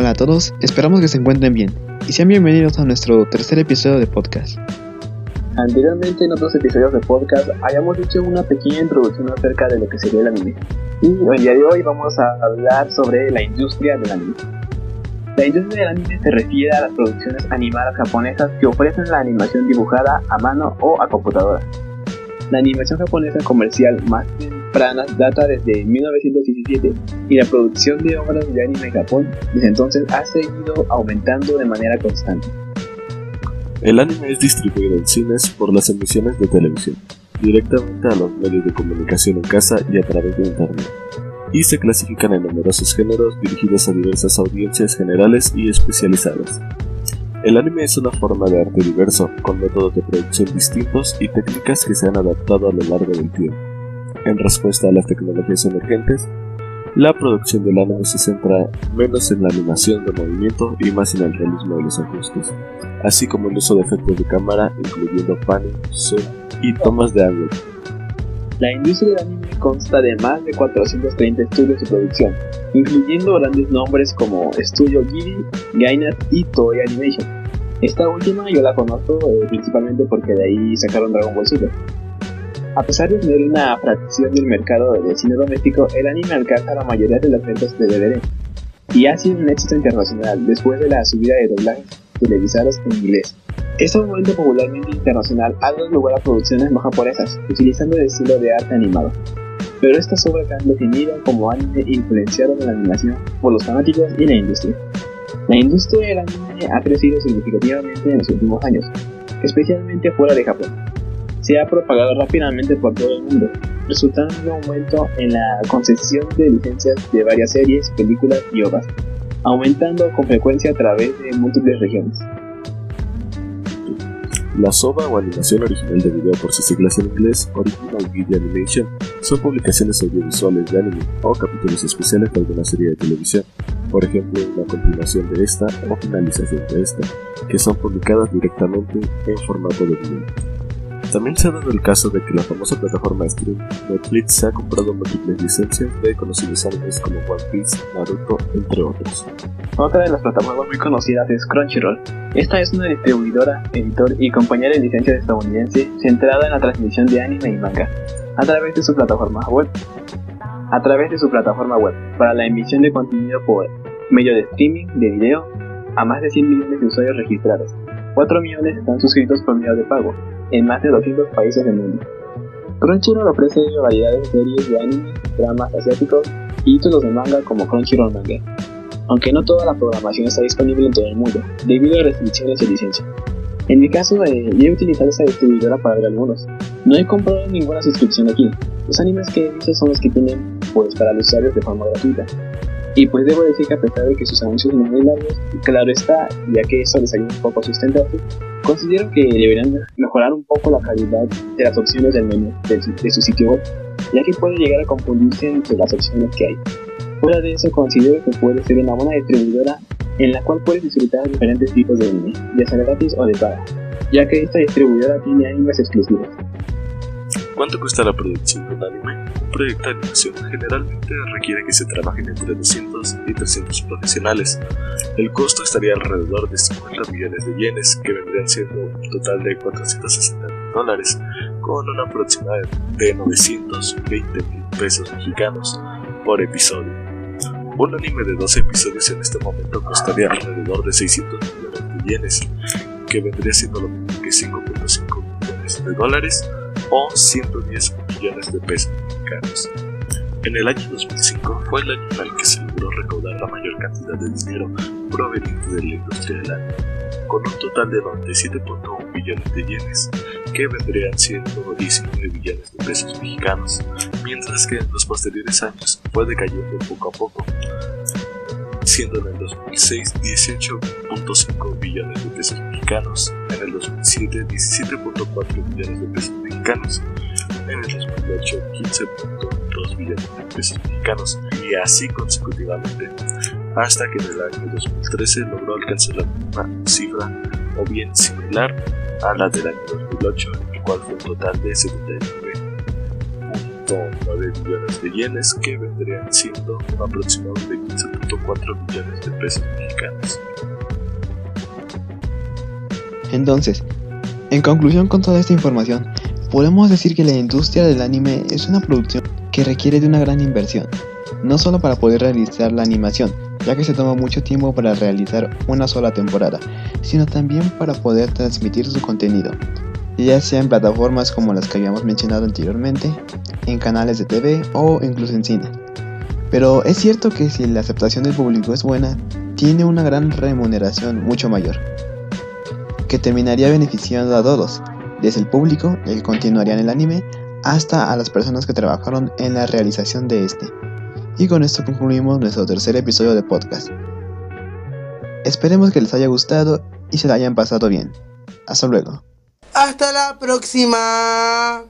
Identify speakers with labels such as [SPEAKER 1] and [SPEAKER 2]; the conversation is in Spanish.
[SPEAKER 1] Hola a todos, esperamos que se encuentren bien y sean bienvenidos a nuestro tercer episodio de podcast.
[SPEAKER 2] Anteriormente en otros episodios de podcast habíamos hecho una pequeña introducción acerca de lo que sería el anime. Y el día de hoy vamos a hablar sobre la industria del anime. La industria del anime se refiere a las producciones animadas japonesas que ofrecen la animación dibujada a mano o a computadora. La animación japonesa comercial más temprana data desde 1917 y la producción de obras de anime en Japón desde entonces ha seguido aumentando de manera constante.
[SPEAKER 3] El anime es distribuido en cines por las emisiones de televisión, directamente a los medios de comunicación en casa y a través de internet, y se clasifican en numerosos géneros dirigidos a diversas audiencias generales y especializadas. El anime es una forma de arte diverso, con métodos de producción distintos y técnicas que se han adaptado a lo largo del tiempo. En respuesta a las tecnologías emergentes, la producción del anime se centra menos en la animación de movimiento y más en el realismo de los ajustes, así como el uso de efectos de cámara, incluyendo panning, zoom y tomas de ángulo.
[SPEAKER 2] La industria del anime consta de más de 430 estudios de producción, incluyendo grandes nombres como Studio Ghibli, Gainax y Toei Animation. Esta última yo la conozco eh, principalmente porque de ahí sacaron Dragon Ball Super. A pesar de tener una fracción del mercado de cine doméstico, el anime alcanza la mayoría de las ventas de DVD y ha sido un éxito internacional después de la subida de doblajes televisados en inglés. Este movimiento popularmente internacional ha dado lugar a producciones no japonesas, utilizando el estilo de arte animado. Pero estas obras han definido como anime influenciaron en la animación por los fanáticos y la industria. La industria del anime ha crecido significativamente en los últimos años, especialmente fuera de Japón. Se ha propagado rápidamente por todo el mundo, resultando en un aumento en la concesión de licencias de varias series, películas y obras, aumentando con frecuencia a través de múltiples regiones.
[SPEAKER 3] La SOVA o animación original de video por sus siglas en inglés, Original Video Animation, son publicaciones audiovisuales de anime o capítulos especiales de alguna serie de televisión, por ejemplo una continuación de esta o finalización de esta, que son publicadas directamente en formato de video. También se ha dado el caso de que la famosa plataforma stream Netflix se ha comprado múltiples licencias de conocidos animes como One Piece, Naruto, entre otros.
[SPEAKER 2] Otra de las plataformas muy conocidas es Crunchyroll. Esta es una distribuidora, editor y compañía de licencias estadounidense centrada en la transmisión de anime y manga a través de su plataforma web. A través de su plataforma web para la emisión de contenido por medio de streaming de video a más de 100 millones de usuarios registrados. 4 millones están suscritos por medio de pago en más de 200 países del mundo. Crunchyroll ofrece variedades de series de anime, dramas asiáticos y títulos de manga como Crunchyroll Manga, aunque no toda la programación está disponible en todo el mundo, debido a restricciones de licencia. En mi caso, eh, yo he utilizado esta distribuidora para ver algunos. No he comprado ninguna suscripción aquí. Los animes que he visto son los que tienen pues para los usuarios de forma gratuita. Y pues debo decir que a pesar de que sus anuncios son muy largos, claro está, ya que eso les ayuda un poco a sustentarse, considero que deberían mejorar un poco la calidad de las opciones del menú de su, de su sitio web, ya que puede llegar a confundirse entre las opciones que hay. Fuera de eso, considero que puede ser una buena distribuidora en la cual puedes disfrutar diferentes tipos de anime, ya sea gratis o de paga, ya que esta distribuidora tiene animes exclusivos.
[SPEAKER 3] ¿Cuánto cuesta la producción de un anime? De animación generalmente requiere que se trabajen entre 200 y 300 profesionales. El costo estaría alrededor de 50 millones de yenes, que vendrían siendo un total de 460 dólares, con una aproximada de 920 mil pesos mexicanos por episodio. Un anime de 12 episodios en este momento costaría alrededor de 600 millones de yenes, que vendría siendo lo mismo que 5.5 millones de dólares o 110 millones de pesos mexicanos. En el año 2005 fue el año en el que se logró recaudar la mayor cantidad de dinero proveniente de la industria del anime, con un total de 97.1 billones de yenes, que vendrían siendo 19 billones de pesos mexicanos, mientras que en los posteriores años fue decayendo poco a poco, siendo en el 2006 18.5 billones de pesos mexicanos, en el 2007 17.4 billones de pesos mexicanos, en el 2008 15.2 billones de pesos mexicanos y así consecutivamente, hasta que en el año 2013 logró alcanzar la cifra o bien similar a la del año 2008, el cual fue un total de 1.9 millones de yenes que vendrían siendo un aproximado de 15.4 millones de pesos mexicanos.
[SPEAKER 2] Entonces, en conclusión con toda esta información, podemos decir que la industria del anime es una producción que requiere de una gran inversión, no solo para poder realizar la animación, ya que se toma mucho tiempo para realizar una sola temporada, sino también para poder transmitir su contenido, ya sea en plataformas como las que habíamos mencionado anteriormente, en canales de TV o incluso en cine. Pero es cierto que si la aceptación del público es buena, tiene una gran remuneración mucho mayor, que terminaría beneficiando a todos, desde el público, el que continuaría en el anime, hasta a las personas que trabajaron en la realización de este. Y con esto concluimos nuestro tercer episodio de podcast. Esperemos que les haya gustado y se la hayan pasado bien. Hasta luego.
[SPEAKER 4] Hasta la próxima.